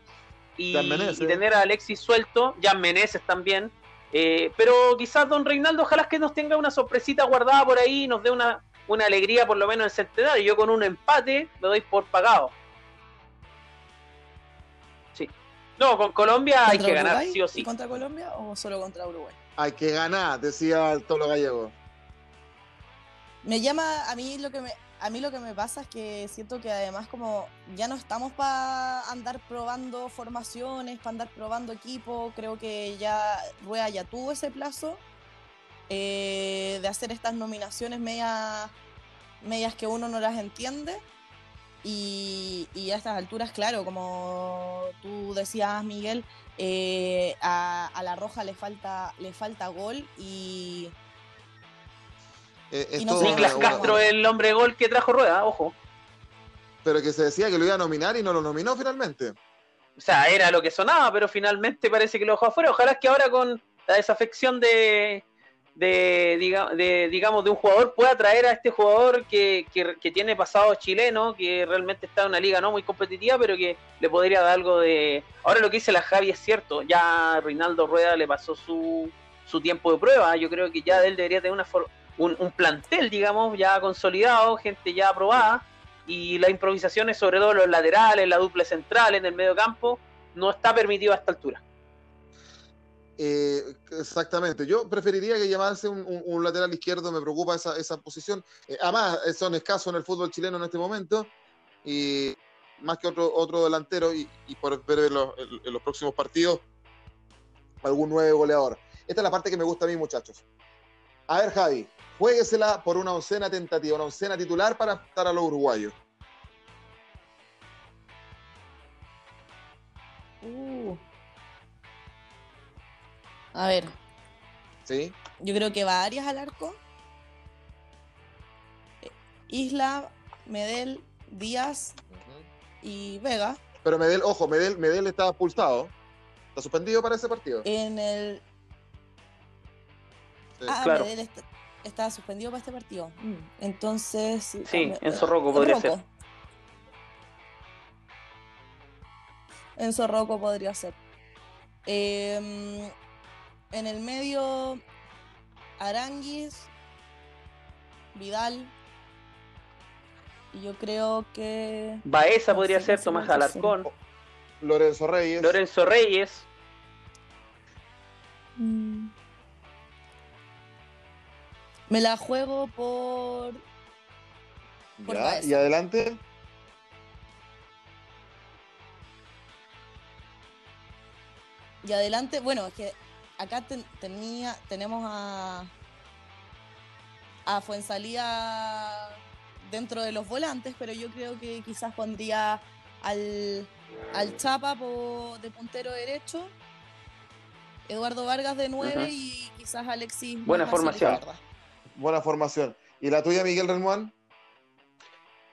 y, tener a Alexis suelto, Jan Meneses también. Eh, pero quizás Don Reinaldo, ojalá que nos tenga una sorpresita guardada por ahí, nos dé una, una alegría por lo menos en centenario. Yo con un empate me doy por pagado. Sí. No, con Colombia hay que ganar, sí o sí. ¿Contra Colombia o solo contra Uruguay? Hay que ganar, decía el Tolo Gallego. Me llama a mí lo que me, a mí lo que me pasa es que siento que además como ya no estamos para andar probando formaciones, para andar probando equipo, creo que ya Rueda ya tuvo ese plazo eh, de hacer estas nominaciones medias, medias que uno no las entiende. Y, a estas alturas, claro, como tú decías, Miguel, eh, a, a, la Roja le falta, le falta gol y eh, Niklas Castro el hombre gol que trajo Rueda, ojo. Pero que se decía que lo iba a nominar y no lo nominó finalmente. O sea, era lo que sonaba, pero finalmente parece que lo dejó afuera. Ojalá que ahora con la desafección de, de, digamos, de un jugador pueda traer a este jugador que, que, tiene pasado chileno, que realmente está en una liga no muy competitiva, pero que le podría dar algo de... Ahora lo que dice la Javi es cierto, ya Reinaldo Rueda le pasó su, su tiempo de prueba, yo creo que ya él debería tener una, un, plantel, digamos, ya consolidado, gente ya aprobada, y las improvisaciones, sobre todo los laterales, la dupla central, en el medio campo, no está permitido a esta altura. Eh, exactamente, yo preferiría que llamase un, lateral izquierdo, me preocupa esa, esa posición. Eh, además, son escasos en el fútbol chileno en este momento, y más que otro, otro delantero, y, por ver en los, en los próximos partidos algún nuevo goleador. Esta es la parte que me gusta a mí, muchachos. A ver, Javi, jueguesela por una oncena tentativa, una oncena titular para estar a los uruguayos. Uh. A ver. Sí. Yo creo que va Arias al arco. Isla, Medel, Díaz y Vega. Pero Medel, ojo, Medel, Medel está expulsado. Está suspendido para ese partido. En el Ah, claro. Medel está, estaba suspendido para este partido. Mm, Entonces. Sí, ah, Enzo Rocco podría Rocco. ser. Enzo Rocco podría ser. Em, en el medio, Aranguis, Vidal. Y yo creo que. Baeza No podría sé, ser, Tomás. Alarcón, Lorenzo Reyes. Lorenzo Reyes. mm, Me la juego por. por Ya, Baeza. y adelante. Y adelante, bueno, es que acá ten- tenía, tenemos a, a Fuensalía dentro de los volantes, pero yo creo que quizás pondría al, al Chapa po- de puntero derecho, Eduardo Vargas de 9 Ujú. y quizás Alexis. Buena formación. izquierda. Buena formación. ¿Y la tuya, Miguel Relmuán?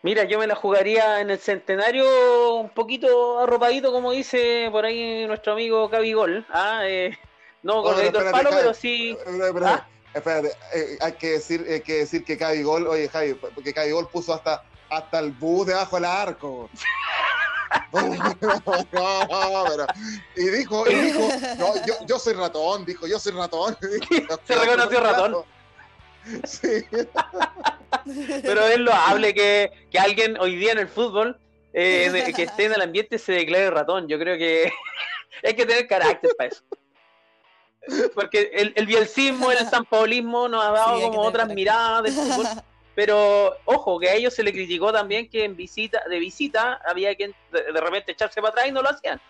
Mira, yo me la jugaría en el centenario un poquito arropadito, como dice por ahí nuestro amigo Cabigol. ¿ah? Eh, no con Oye, el palo, Cavi. pero sí. Espérate, espérate, ¿Ah? espérate, eh, hay que decir, hay que decir que Cavi Gol, oye Javi, porque Cavi Gol puso hasta, hasta el bus debajo del arco. no, pero- y dijo, y dijo, no, yo, yo soy ratón, dijo, yo soy ratón. Se reconoció ratón. Sí. Pero es loable que, que alguien hoy día en el fútbol eh, que esté en el ambiente se declare ratón. Yo creo que hay que tener carácter para eso. Porque el, el bielcismo, el sanpaulismo nos ha dado como otras carácter. miradas del fútbol. Pero ojo, que a ellos se le criticó también que en visita, de visita había que de, de repente echarse para atrás y no lo hacían.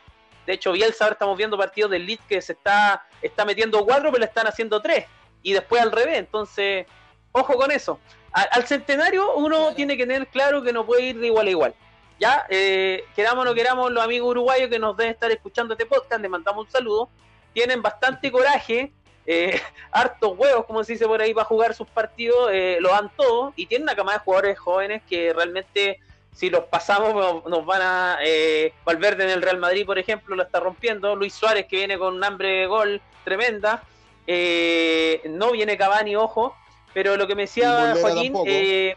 De hecho, Bielsa ahora estamos viendo partidos del Leeds que se está, está metiendo cuatro, pero le están haciendo tres. Y después al revés. Entonces, ojo con eso. Al centenario uno Claro. tiene que tener claro que no puede ir de igual a igual. Ya, eh, queramos o no queramos, los amigos uruguayos que nos deben estar escuchando este podcast, les mandamos un saludo. Tienen bastante coraje, eh, hartos huevos, como se dice por ahí, para jugar sus partidos, eh, lo dan todo y tienen una camada de jugadores jóvenes que realmente, si los pasamos, nos- nos van a. Eh, Valverde en el Real Madrid, por ejemplo, lo está rompiendo. Luis Suárez, que viene con un hambre de gol tremenda. Eh, no viene Cavani, ojo. Pero lo que me decía Joaquín. eh,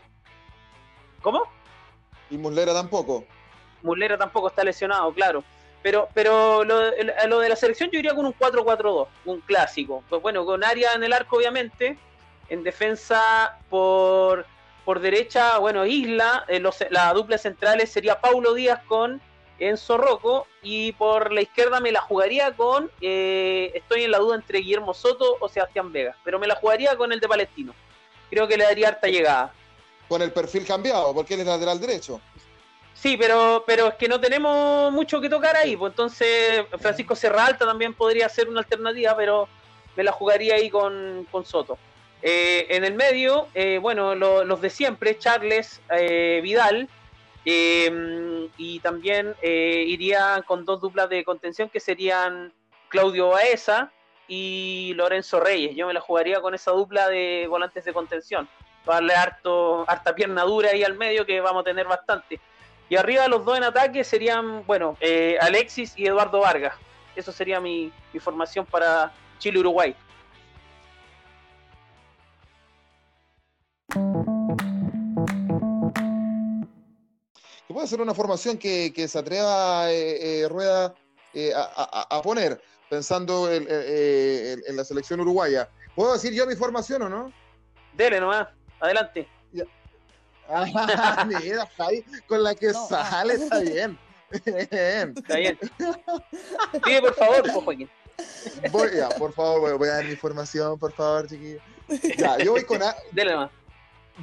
¿Cómo? Y Muslera tampoco. Muslera tampoco está lesionado, claro. Pero, pero lo de la selección yo iría con un 4-4-2, un clásico. Pues bueno, con área en el arco, obviamente. En defensa por, por derecha, bueno, Isla. eh, los- la dupla centrales sería Paulo Díaz con Enzo Rocco. Y por la izquierda me la jugaría con. eh, estoy en la duda entre Guillermo Soto o Sebastián Vega. Pero me la jugaría con el de Palestino. Creo que le daría harta llegada. Con el perfil cambiado, porque él es lateral derecho. Sí, pero, pero es que no tenemos mucho que tocar ahí, pues entonces Francisco Serralta también podría ser una alternativa, pero me la jugaría ahí con, con Soto. Eh, en el medio, eh, bueno, lo- los de siempre, Charles, eh, Vidal, eh, y también eh, iría con dos duplas de contención que serían Claudio Baeza y Lorenzo Reyes. Yo me la jugaría con esa dupla de volantes de contención. Para darle harto, harta pierna dura ahí al medio que vamos a tener bastante. Y arriba los dos en ataque serían, bueno, eh, Alexis y Eduardo Vargas. Eso sería mi, mi formación para Chile-Uruguay. Que puede ser una formación que, que se atreva eh, eh, Rueda eh, a, a- a poner, pensando en, eh, en- en la selección uruguaya. ¿Puedo decir yo mi formación o no? Dele nomás, adelante. Ah, mira, Javi, con la que No. sale, está bien. Bien. Está bien. Pide por favor, pues, Joaquín. Voy, ya, por favor, voy, voy a dar mi formación, por favor, chiquillos. Ya, yo voy con, A- Dele nomás.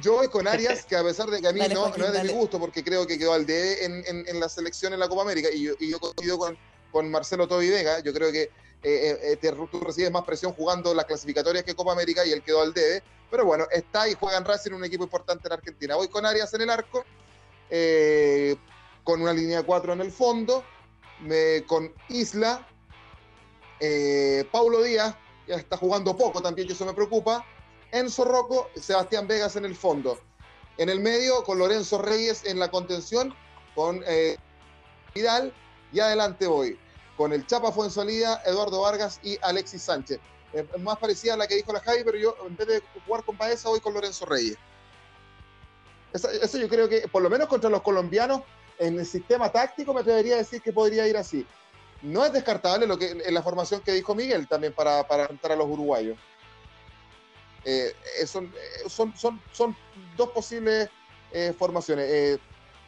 Yo voy con Arias, que a pesar de que a mí Dale, no, Joaquín, no es de mi gusto, porque creo que quedó al debe en, en, en la selección en la Copa América, y yo, y yo coincido con, con Marcelo Tobi Vega, yo creo que eh, eh, te- tú recibes más presión jugando las clasificatorias que Copa América, y él quedó al debe, pero bueno, está y juega en Racing, un equipo importante en Argentina. Voy con Arias en el arco, eh, con una línea 4 en el fondo, me- con Isla, eh, Paulo Díaz, ya está jugando poco también, y eso me preocupa, Enzo Rocco, Sebastián Vegas en el fondo. En el medio, con Lorenzo Reyes en la contención, con eh, Vidal, y adelante voy, con el Chapa Fuensalida, Eduardo Vargas y Alexis Sánchez. es más parecida a la que dijo la Javi, pero yo en vez de jugar con Baeza voy con Lorenzo Reyes. Eso, yo creo que, por lo menos contra los colombianos, en el sistema táctico me atrevería a decir que podría ir así. No es descartable lo que en la formación que dijo Miguel también para, para a los uruguayos. Eh, eh, son, eh, son, son, son, dos posibles formaciones.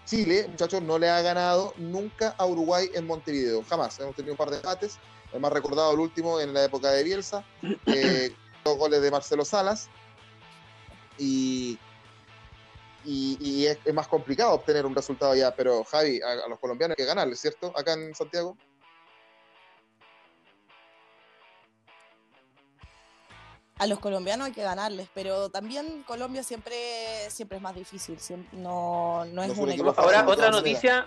Chile, muchachos, no le ha ganado nunca a Uruguay en Montevideo, jamás. Hemos tenido un par de debates, el más recordado el último en la época de Bielsa, dos goles de Marcelo Salas. Y, y, es, más complicado obtener un resultado allá, pero Javi, a, los colombianos hay que ganarle, ¿cierto? Acá en Santiago. A los colombianos hay que ganarles, pero también Colombia siempre, siempre es más difícil, no, no es un equipo. Ahora, otra noticia,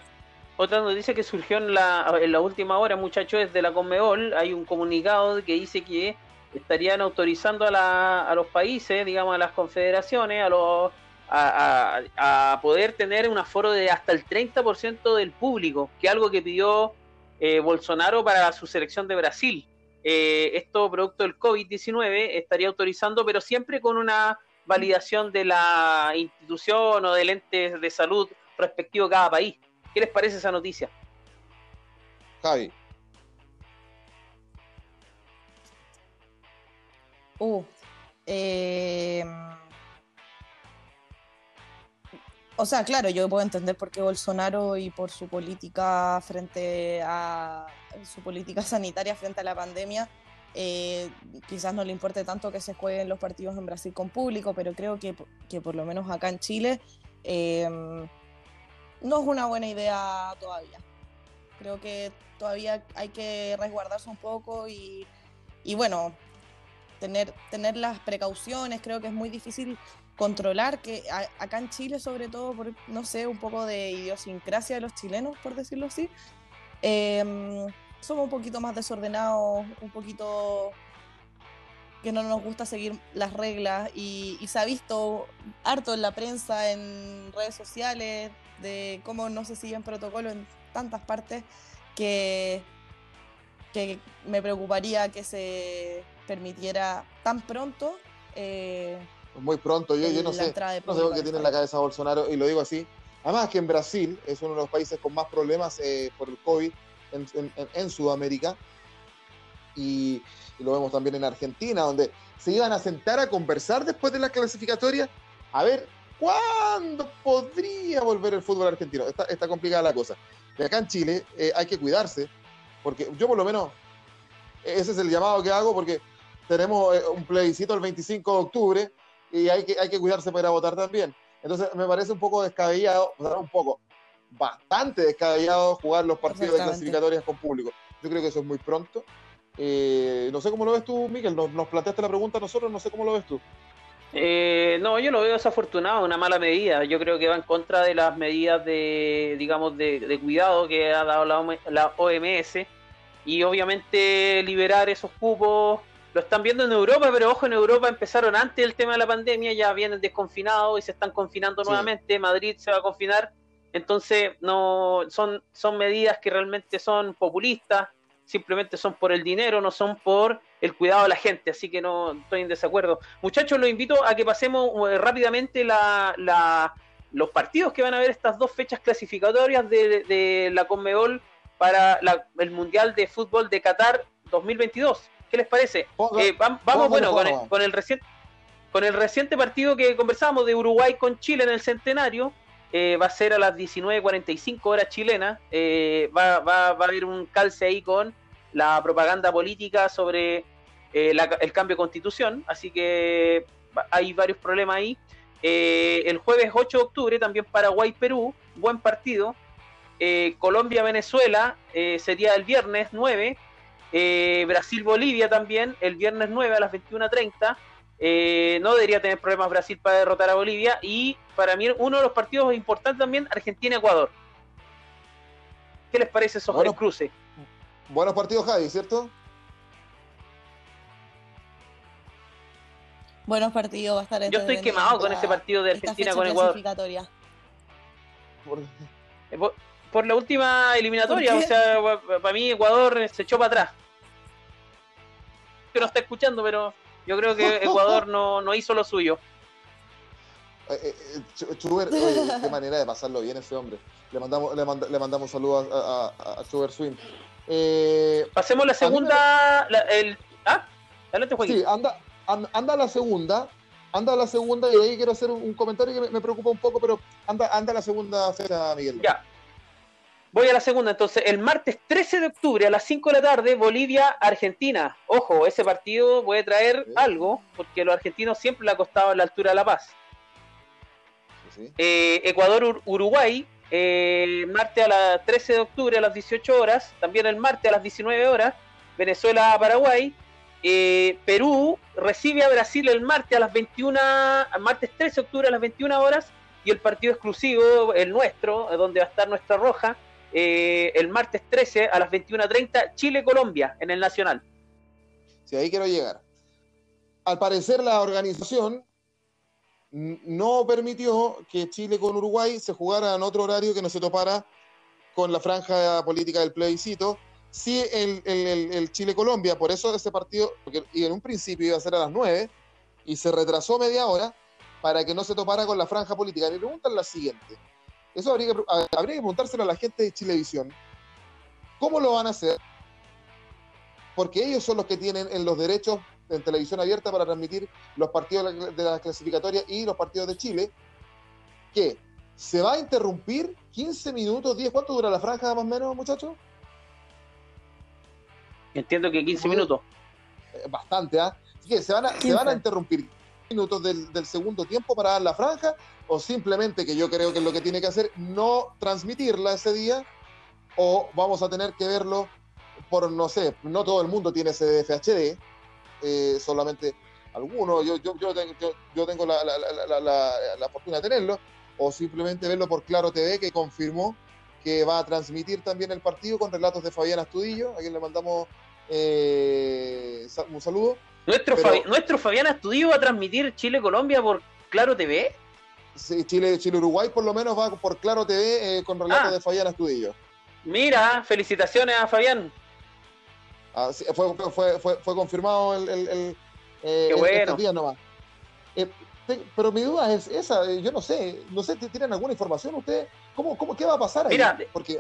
otra noticia que surgió en la, en la última hora, muchachos, es de la Conmebol. Hay un comunicado que dice que estarían autorizando a, la, a los países, digamos, a las confederaciones, a los a, a, poder tener un aforo de hasta el 30% del público, que es algo que pidió eh, Bolsonaro para su selección de Brasil eh, esto producto del COVID-19 estaría autorizando, pero siempre con una validación de la institución o del ente de salud respectivo a cada país. ¿Qué les parece esa noticia? Javi. Uh, eh, o sea, claro, yo puedo entender por qué Bolsonaro y por su política frente a su política sanitaria frente a la pandemia, eh, quizás no le importe tanto que se jueguen los partidos en Brasil con público, pero creo que, que por lo menos acá en Chile em, no es una buena idea todavía. Creo que todavía hay que resguardarse un poco y, y bueno, tener, tener las precauciones. Creo que es muy difícil controlar que acá en Chile, sobre todo, por, no sé, un poco de idiosincrasia de los chilenos, por decirlo así, em, somos un poquito más desordenados, un poquito que no nos gusta seguir las reglas y, se ha visto harto en la prensa, en redes sociales, de cómo no se siguen protocolos en tantas partes que, que me preocuparía que se permitiera tan pronto eh, muy pronto. Yo, yo no sé, no sé qué tiene en la cabeza Bolsonaro y lo digo así. Además que en Brasil es uno de los países con más problemas eh, por el COVID en, Sudamérica y, lo vemos también en Argentina, donde se iban a sentar a conversar después de la clasificatoria a ver cuándo podría volver el fútbol argentino. Está, está complicada la cosa. Y acá en Chile eh, hay que cuidarse, porque yo por lo menos, ese es el llamado que hago, porque tenemos eh, un plebiscito el 25 de octubre y hay que, hay que cuidarse para votar también. Entonces me parece un poco descabellado, un poco, bastante descabellado jugar los partidos de clasificatorias con público. Yo creo que eso es muy pronto. Eh, no sé cómo lo ves tú, Miguel. Nos, nos, planteaste la pregunta a nosotros, no sé cómo lo ves tú. Eh, no, yo lo veo desafortunado, una mala medida. Yo creo que va en contra de las medidas de, digamos, de, de cuidado que ha dado la, la OMS y obviamente liberar esos cupos lo están viendo en Europa, pero ojo, en Europa empezaron antes el tema de la pandemia, ya vienen desconfinados y se están confinando nuevamente. Madrid se va a confinar. Entonces, no son, son medidas que realmente son populistas, simplemente son por el dinero, no son por el cuidado de la gente, así que no estoy en desacuerdo. Muchachos, los invito a que pasemos eh, rápidamente la, la, los partidos que van a ver estas dos fechas clasificatorias de, de la Conmebol para el Mundial de Fútbol de Qatar 2022. ¿Qué les parece? Eh, vamos, bueno, con el, reciente, con el reciente partido que conversamos de Uruguay con Chile en el centenario. Eh, va a ser a las 19.45 horas chilenas. Eh, va, a haber un calce ahí con la propaganda política sobre el cambio de constitución. Así que hay varios problemas ahí. el jueves 8 de octubre también Paraguay-Perú. Buen partido. Colombia-Venezuela sería el viernes 9. Eh, Brasil-Bolivia también, el viernes 9 a las 21.30. Eh, no debería tener problemas Brasil para derrotar a Bolivia. Y para mí uno de los partidos importantes también, Argentina-Ecuador. ¿Qué les parece esos bueno, cruces? Buenos partidos, Javi, ¿cierto? Buenos partidos, va a estar Yo estoy quemado con ese partido de Argentina con Ecuador. Eh, por, por, la última eliminatoria, o sea, para mí Ecuador se echó para atrás. que no está escuchando, pero yo creo que Ecuador no, no hizo lo suyo. Eh, eh, eh Chuber, qué manera de pasarlo bien ese hombre. Le mandamos, le, le mandamos saludos a, a, a Chuber Swing. Eh, Pasemos la segunda. La, el, ¿Ah? Adelante, Joaquín. Sí, anda, anda, la segunda. Anda la segunda y ahí quiero hacer un, comentario que me, preocupa un poco, pero anda, anda la segunda fecha, Miguel. Ya. Voy a la segunda, entonces, el martes 13 de octubre a las 5 de la tarde, Bolivia-Argentina. Ojo, ese partido puede traer algo, porque a los argentinos siempre le ha costado la altura de La Paz. Eh, Ecuador-Uruguay, el martes a las 13 de octubre a las 18 horas, también el martes a las 19 horas, Venezuela-Paraguay, eh, Perú recibe a Brasil el martes a las 21, martes 13 de octubre a las 21 horas, y el partido exclusivo, el nuestro, donde va a estar nuestra roja, eh, el martes 13 a las 21.30, Chile-Colombia en el Nacional. Sí, ahí quiero llegar. Al parecer la organización no permitió que Chile con Uruguay se jugara en otro horario que no se topara con la franja política del plebiscito. Sí, el, Chile-Colombia, por eso ese partido, porque en un principio iba a ser a las 9 y se retrasó media hora para que no se topara con la franja política. Me preguntan la siguiente. Eso habría que, habría que preguntárselo a la gente de Chilevisión. ¿Cómo lo van a hacer? Porque ellos son los que tienen en los derechos en televisión abierta para transmitir los partidos de la clasificatoria y los partidos de Chile, que se va a interrumpir 15 minutos, 10, ¿cuánto dura la franja más o menos, muchachos? Entiendo que 15 minutos. Eh, bastante, ¿ah? Así que se van a, se van a interrumpir minutos del, del, segundo tiempo para dar la franja, o simplemente, que yo creo que es lo que tiene que hacer, no transmitirla ese día, o vamos a tener que verlo por, no sé, no todo el mundo tiene ese FHD, eh, solamente algunos, yo, yo, yo, tengo, yo, tengo la, la, la, la, fortuna de tenerlo, o simplemente verlo por Claro TV, que confirmó que va a transmitir también el partido con relatos de Fabián Astudillo, a quien le mandamos eh, un saludo. ¿Nuestro, ¿Nuestro Fabián Astudillo va a transmitir Chile-Colombia por Claro TV? Sí, Chile, Chile-Uruguay por lo menos va por Claro TV eh, con relatos ah. de Fabián Astudillo. Mira, felicitaciones a Fabián. Ah, fue, fue, fue, fue, confirmado el, el, el eh, bueno. día nomás. Eh, pero mi duda es esa, eh, yo no sé, no sé, ¿tienen alguna información ustedes? ¿Cómo, cómo, ¿Qué va a pasar ahí? Mira, Porque...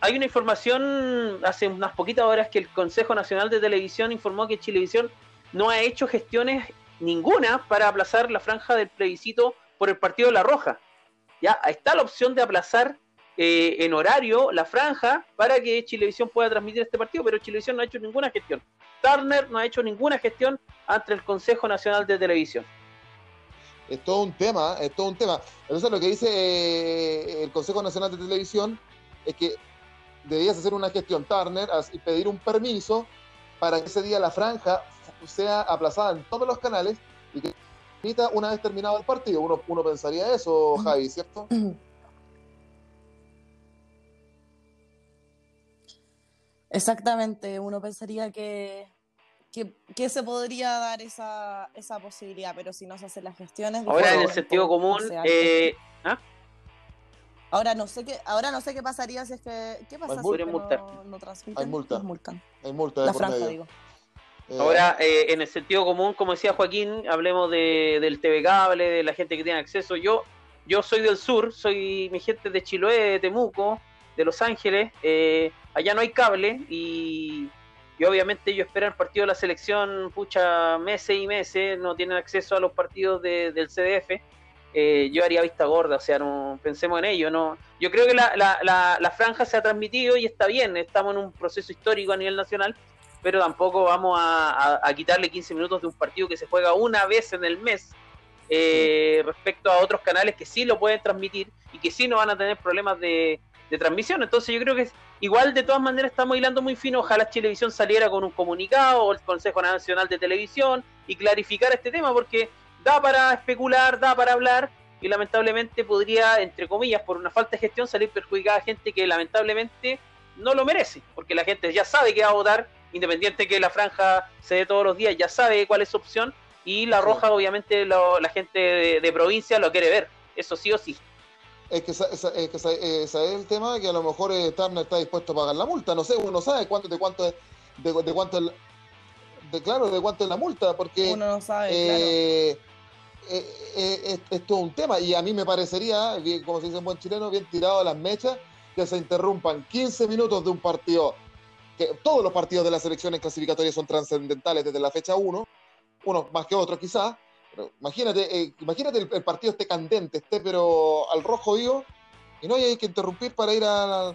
hay una información hace unas poquitas horas que el Consejo Nacional de Televisión informó que Chilevisión no ha hecho gestiones ninguna para aplazar la franja del plebiscito por el partido de La Roja. Ya está la opción de aplazar eh, en horario la franja para que Chilevisión pueda transmitir este partido, pero Chilevisión no ha hecho ninguna gestión. Turner no ha hecho ninguna gestión ante el Consejo Nacional de Televisión. Es todo un tema, es todo un tema. Entonces lo que dice eh, el Consejo Nacional de Televisión es que debías hacer una gestión Turner y pedir un permiso para que ese día la franja sea aplazada en todos los canales y que permita una vez terminado el partido. Uno, uno pensaría eso, Javi, ¿cierto? Exactamente, uno pensaría que, que, se podría dar esa, esa, posibilidad, pero si no se hacen las gestiones... Ahora en el sentido común... Eh, ¿ah? Ahora no sé qué, ahora no sé qué pasaría si es que qué pasa si no, no, transmiten. Hay multa. multan. Hay multa. La franja, digo. Eh, ahora, eh, en el sentido común, como decía Joaquín, hablemos de, del TV cable, de la gente que tiene acceso. Yo, yo soy del sur, soy mi gente de Chiloé, de Temuco, de Los Ángeles. Eh, allá no hay cable y, obviamente ellos esperan el partido de la selección, pucha, meses y meses, no tienen acceso a los partidos del CDF. Eh, yo haría vista gorda, o sea, no pensemos en ello. no Yo creo que la, la, la, franja se ha transmitido y está bien, estamos en un proceso histórico a nivel nacional, pero tampoco vamos a, quitarle 15 minutos de un partido que se juega una vez en el mes eh, respecto a otros canales que sí lo pueden transmitir y que sí no van a tener problemas de, de transmisión. Entonces yo creo que igual de todas maneras estamos hilando muy fino. Ojalá Televisión saliera con un comunicado o el Consejo Nacional de Televisión y clarificar este tema porque da para especular, da para hablar y lamentablemente podría, entre comillas, por una falta de gestión salir perjudicada a gente que lamentablemente no lo merece, porque la gente ya sabe que va a votar, independiente que la franja se dé todos los días, ya sabe cuál es su opción y la roja obviamente la gente de provincia lo quiere ver, eso sí o sí es que, ese es el tema que a lo mejor eh, Turner está dispuesto a pagar la multa. No sé, uno sabe cuánto, de cuánto, de, cuánto, de, claro, de cuánto es la multa, porque Uno no sabe, eh, eh, eh, es, todo un tema. Y a mí me parecería, bien, como se dice en buen chileno, bien tirado a las mechas, que se interrumpan 15 minutos de un partido, que todos los partidos de las elecciones clasificatorias son trascendentales desde la fecha 1, uno más que otro quizás, pero imagínate, imagínate el, partido esté candente, esté pero al rojo vivo, y no hay que interrumpir para ir a,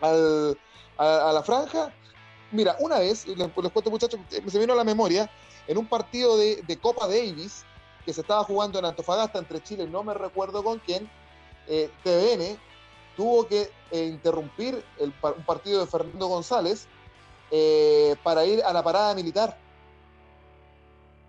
a la franja. Mira, una vez, les, cuento muchachos, se vino a la memoria, en un partido de, Copa Davis que se estaba jugando en Antofagasta entre Chile, no me recuerdo con quién, eh, TVN tuvo que eh, interrumpir el, un partido de Fernando González eh, para ir a la parada militar.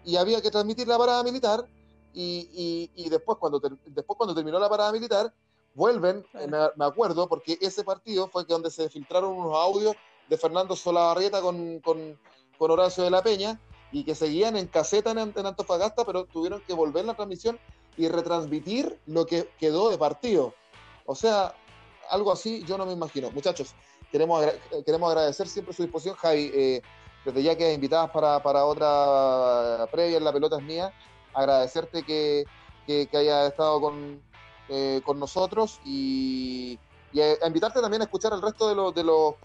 Y había que transmitir la parada militar y, después, cuando después cuando terminó la parada militar, vuelven, me, me, acuerdo, porque ese partido fue que donde se filtraron unos audios de Fernando Solabarrieta con, con, con, Horacio de la Peña y que seguían en caseta en, Antofagasta, pero tuvieron que volver la transmisión y retransmitir lo que quedó de partido. O sea, algo así yo no me imagino. Muchachos, queremos, queremos agradecer siempre su disposición, Javi. Eh, desde ya que invitadas para, para otra previa en La Pelota es Mía, agradecerte que, que, haya estado con, eh, con nosotros y, y invitarte también a escuchar el resto de, los de los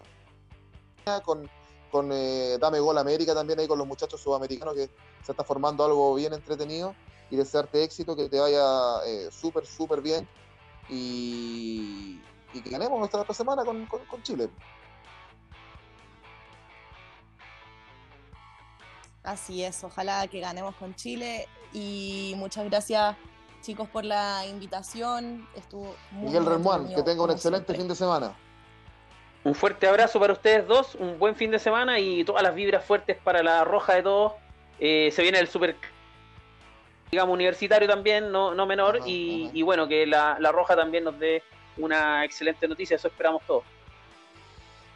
con, con eh, Dame Gol América también ahí con los muchachos sudamericanos que se está formando algo bien entretenido y desearte éxito, que te vaya eh, súper, súper bien y, que ganemos nuestra otra semana con, con, Chile. Así es, ojalá que ganemos con Chile y muchas gracias chicos por la invitación. Estuvo Miguel Remuán, que tenga un excelente fin de semana. Un fuerte abrazo para ustedes dos, un buen fin de semana y todas las vibras fuertes para la roja de todos. Eh, se viene el super, digamos, universitario también, no, no menor, y, bueno, que la, roja también nos dé una excelente noticia, eso esperamos todos.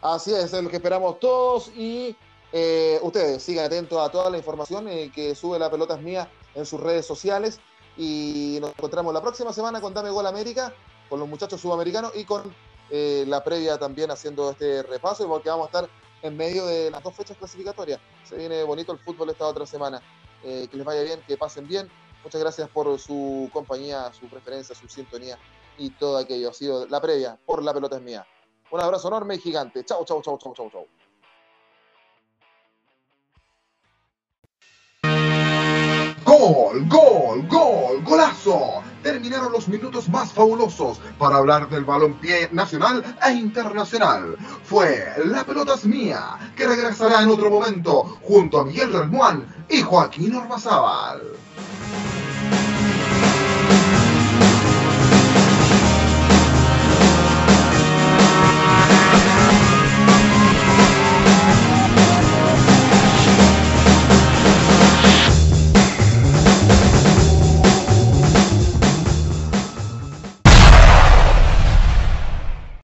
Así es, es lo que esperamos todos y eh, ustedes sigan atentos a toda la información eh, que sube la pelota es mía en sus redes sociales y nos encontramos la próxima semana con Dame Gol América, con los muchachos sudamericanos y con eh, la previa también haciendo este repaso, porque vamos a estar en medio de las dos fechas clasificatorias. Se viene bonito el fútbol esta otra semana. Que les vaya bien, que pasen bien. Muchas gracias por su compañía, su preferencia, su sintonía y todo aquello. Ha sido la previa por La Pelota es Mía. Un abrazo enorme y gigante. Chau, chau, chau, chau, chau, chau. Gol, gol, gol, golazo. Terminaron los minutos más fabulosos para hablar del balompié nacional e internacional. Fue La Pelota es Mía, que regresará en otro momento junto a Miguel Relmuán y Joaquín Ormazábal.